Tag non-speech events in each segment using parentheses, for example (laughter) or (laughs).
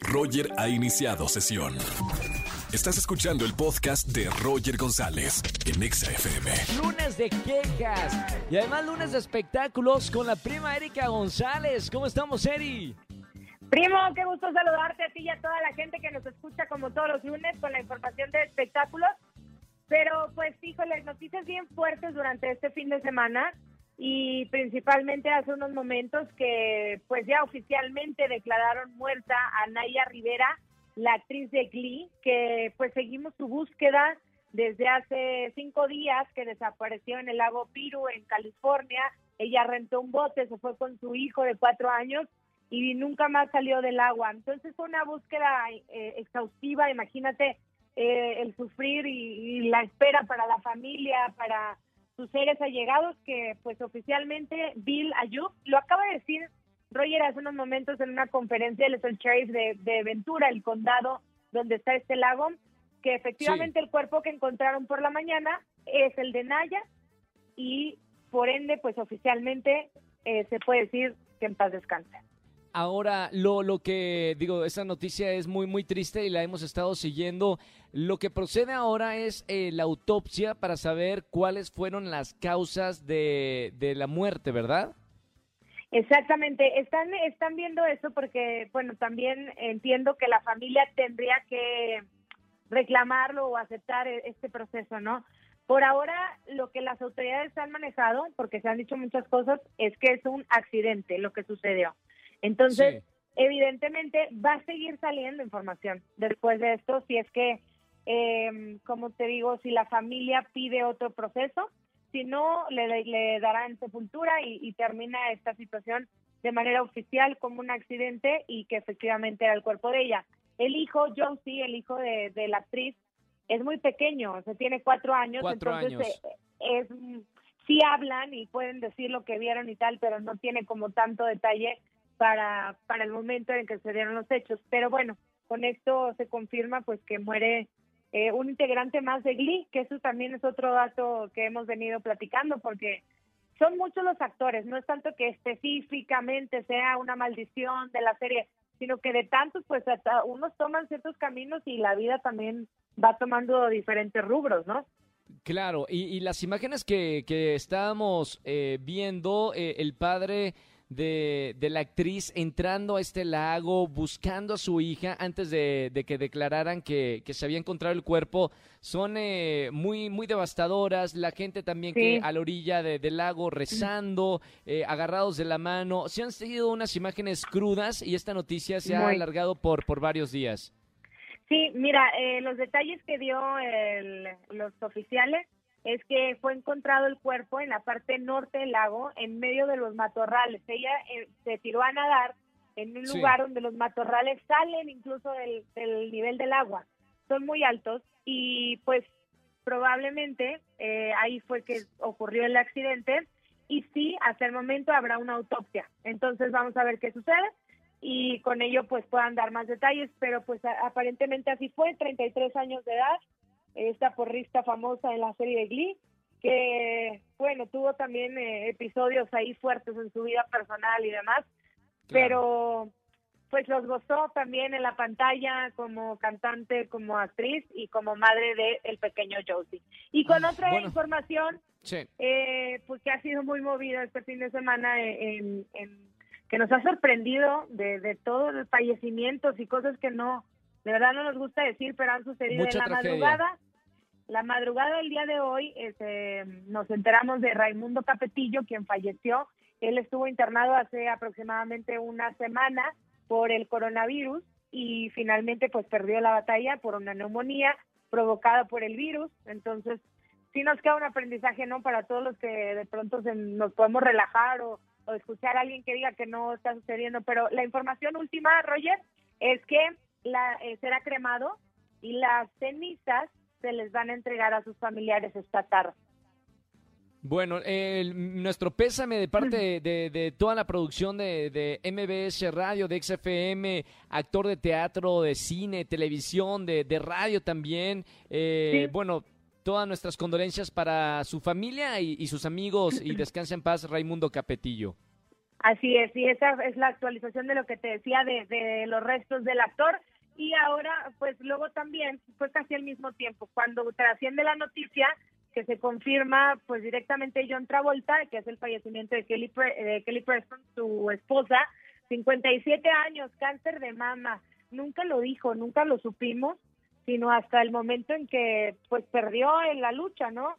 Roger ha iniciado sesión. Estás escuchando el podcast de Roger González en Exa FM. Lunes de quejas y además lunes de espectáculos con la prima Erika González. ¿Cómo estamos, Eri? Primo, qué gusto saludarte a ti y a toda la gente que nos escucha como todos los lunes con la información de espectáculos. Pero pues, híjole, noticias bien fuertes durante este fin de semana y principalmente hace unos momentos que pues ya oficialmente declararon muerta a Naya Rivera, la actriz de Glee, que pues seguimos su búsqueda desde hace cinco días que desapareció en el lago Piru, en California. Ella rentó un bote, se fue con su hijo de cuatro años y nunca más salió del agua. Entonces fue una búsqueda eh, exhaustiva, imagínate eh, el sufrir y, y la espera para la familia, para sus seres allegados, que pues oficialmente Bill Ayub lo acaba de decir Roger hace unos momentos en una conferencia del el Sheriff de, de, Ventura, el condado donde está este lago, que efectivamente el cuerpo que encontraron por la mañana es el de Naya y por ende pues oficialmente eh, se puede decir que en paz descanse. Ahora, lo, lo que digo, esta noticia es muy, muy triste y la hemos estado siguiendo. Lo que procede ahora es eh, la autopsia para saber cuáles fueron las causas de, de la muerte, ¿verdad? Exactamente, están, están viendo eso porque, bueno, también entiendo que la familia tendría que reclamarlo o aceptar e, este proceso, ¿no? Por ahora, lo que las autoridades han manejado, porque se han dicho muchas cosas, es que es un accidente lo que sucedió. Entonces, evidentemente, va a seguir saliendo información después de esto, si es que, eh, como te digo, si la familia pide otro proceso, si no, le, le darán sepultura y, y, termina esta situación de manera oficial como un accidente y que efectivamente era el cuerpo de ella. El hijo, Josie, el hijo de, de la actriz, es muy pequeño, o sea, tiene cuatro años, cuatro entonces años. Eh, es sí hablan y pueden decir lo que vieron y tal, pero no tiene como tanto detalle para, para el momento en que se dieron los hechos. Pero bueno, con esto se confirma pues que muere eh, un integrante más de Glee, que eso también es otro dato que hemos venido platicando, porque son muchos los actores, no es tanto que específicamente sea una maldición de la serie, sino que de tantos, pues hasta unos toman ciertos caminos y la vida también va tomando diferentes rubros, ¿no? Claro, y, las imágenes que, que estábamos eh, viendo, eh, el padre de, de, la actriz entrando a este lago, buscando a su hija antes de, de que declararan que, que, se había encontrado el cuerpo, son eh, muy, muy devastadoras. La gente también sí. que a la orilla de, del lago rezando, eh, agarrados de la mano. Se han seguido unas imágenes crudas y esta noticia se muy. ha alargado por, por varios días. Sí, mira, eh, los detalles que dio el, los oficiales es que fue encontrado el cuerpo en la parte norte del lago, en medio de los matorrales. Ella eh, se tiró a nadar en un sí. lugar donde los matorrales salen incluso del, del, nivel del agua. Son muy altos y pues probablemente eh, ahí fue que ocurrió el accidente y sí, hasta el momento habrá una autopsia. Entonces vamos a ver qué sucede y con ello pues puedan dar más detalles, pero pues aparentemente así fue, 33 años de edad esta porrista famosa en la serie de Glee, que, bueno, tuvo también eh, episodios ahí fuertes en su vida personal y demás, claro. pero pues los gozó también en la pantalla como cantante, como actriz y como madre de el pequeño Josie. Y con otra bueno. información, sí. eh, pues que ha sido muy movida este fin de semana en, en que nos ha sorprendido de, de todos los fallecimientos y cosas que no de verdad no nos gusta decir, pero han sucedido Mucha en la tragedia. madrugada. La madrugada del día de hoy este, nos enteramos de Raimundo Capetillo, quien falleció. Él estuvo internado hace aproximadamente una semana por el coronavirus y finalmente pues perdió la batalla por una neumonía provocada por el virus. Entonces, sí nos queda un aprendizaje, ¿no? Para todos los que de pronto se, nos podemos relajar o, escuchar a alguien que diga que no está sucediendo. Pero la información última, Roger, es que la, eh, será cremado y las cenizas se les van a entregar a sus familiares esta tarde. Bueno, eh, nuestro pésame de parte de, de, de toda la producción de, de, MBS Radio, de XFM, actor de teatro, de cine, televisión, de, radio también. Eh, sí. Bueno, todas nuestras condolencias para su familia y, y sus amigos y (clears throat) descansa en paz Raimundo Capetillo. Así es, y esa es la actualización de lo que te decía de, de los restos del actor. Y ahora, pues luego también, fue casi al mismo tiempo, cuando trasciende la noticia que se confirma pues directamente John Travolta, que es el fallecimiento de Kelly, de Kelly Preston, su esposa, 57 años, cáncer de mama. Nunca lo dijo, nunca lo supimos, sino hasta el momento en que pues perdió en la lucha, ¿no?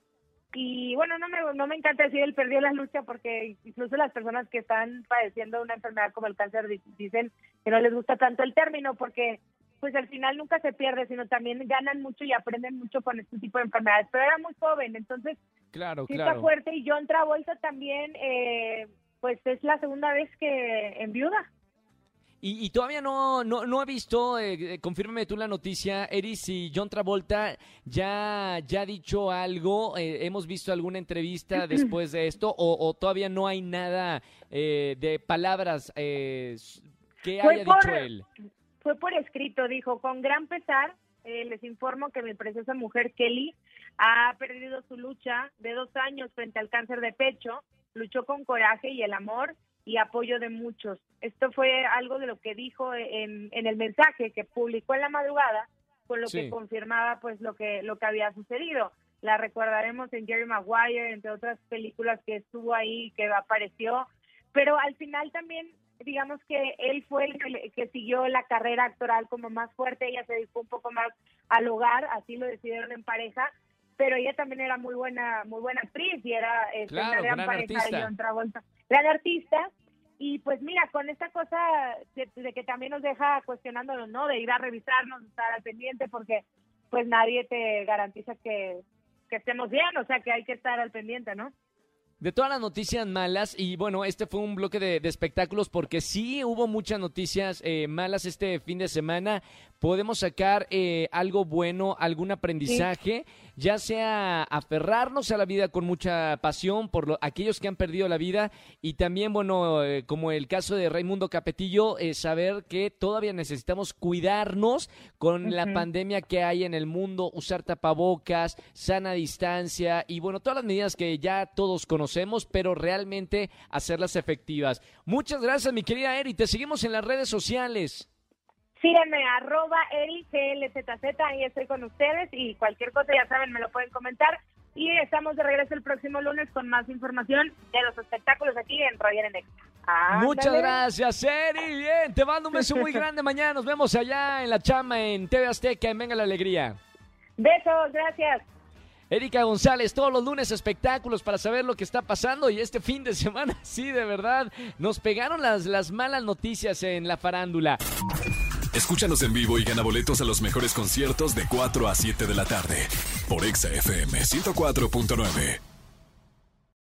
Y bueno, no me, no me encanta decir él perdió la lucha porque incluso las personas que están padeciendo una enfermedad como el cáncer dicen que no les gusta tanto el término porque pues al final nunca se pierde, sino también ganan mucho y aprenden mucho con este tipo de enfermedades. Pero era muy joven, entonces claro, sí claro. está fuerte. Y John Travolta también, eh, pues es la segunda vez que en viuda. Y, todavía no, no, no he visto, eh, confírmame tú la noticia, Eris, si John Travolta ya, ya ha dicho algo, eh, hemos visto alguna entrevista (clears throat) después de esto, o, todavía no hay nada eh, de palabras eh, que haya dicho él fue por escrito, dijo, con gran pesar eh, les informo que mi preciosa mujer Kelly ha perdido su lucha de dos años frente al cáncer de pecho, luchó con coraje y el amor y apoyo de muchos. Esto fue algo de lo que dijo en, en el mensaje que publicó en la madrugada, con lo que confirmaba pues lo que lo que había sucedido. La recordaremos en Jerry Maguire, entre otras películas que estuvo ahí, que apareció, pero al final también digamos que él fue el que, siguió la carrera actoral como más fuerte, ella se dedicó un poco más al hogar, así lo decidieron en pareja, pero ella también era muy buena, muy buena actriz y era una gran, pareja artista. de John Travolta, gran artista. Y pues mira, con esta cosa de, que también nos deja cuestionándonos, ¿no? De ir a revisarnos, estar al pendiente, porque pues nadie te garantiza que, que estemos bien, o sea que hay que estar al pendiente, ¿no? De todas las noticias malas y bueno, este fue un bloque de, espectáculos porque sí hubo muchas noticias eh, malas este fin de semana. Podemos sacar eh, algo bueno, algún aprendizaje, ya sea aferrarnos a la vida con mucha pasión por aquellos que han perdido la vida y también, bueno, eh, como el caso de Raimundo Capetillo, saber que todavía necesitamos cuidarnos con la pandemia que hay en el mundo, usar tapabocas, sana distancia y bueno, todas las medidas que ya todos conocemos pero realmente hacerlas efectivas. Muchas gracias, mi querida Eri. Te seguimos en las redes sociales. Síganme, arroba EriCLZZ, ahí estoy con ustedes y cualquier cosa, ya saben, me lo pueden comentar. Y estamos de regreso el próximo lunes con más información de los espectáculos aquí en Roger en Muchas gracias, Eri. Bien, te mando un beso muy (laughs) grande mañana. Nos vemos allá en la chama en TV Azteca en Venga la Alegría. Besos, gracias. Erika González, todos los lunes espectáculos para saber lo que está pasando y este fin de (laughs) semana, sí, de verdad, nos pegaron las, las malas noticias en la farándula. Escúchanos en vivo y gana boletos a los mejores conciertos de 4 a 7 de la tarde por Exa FM 104.9.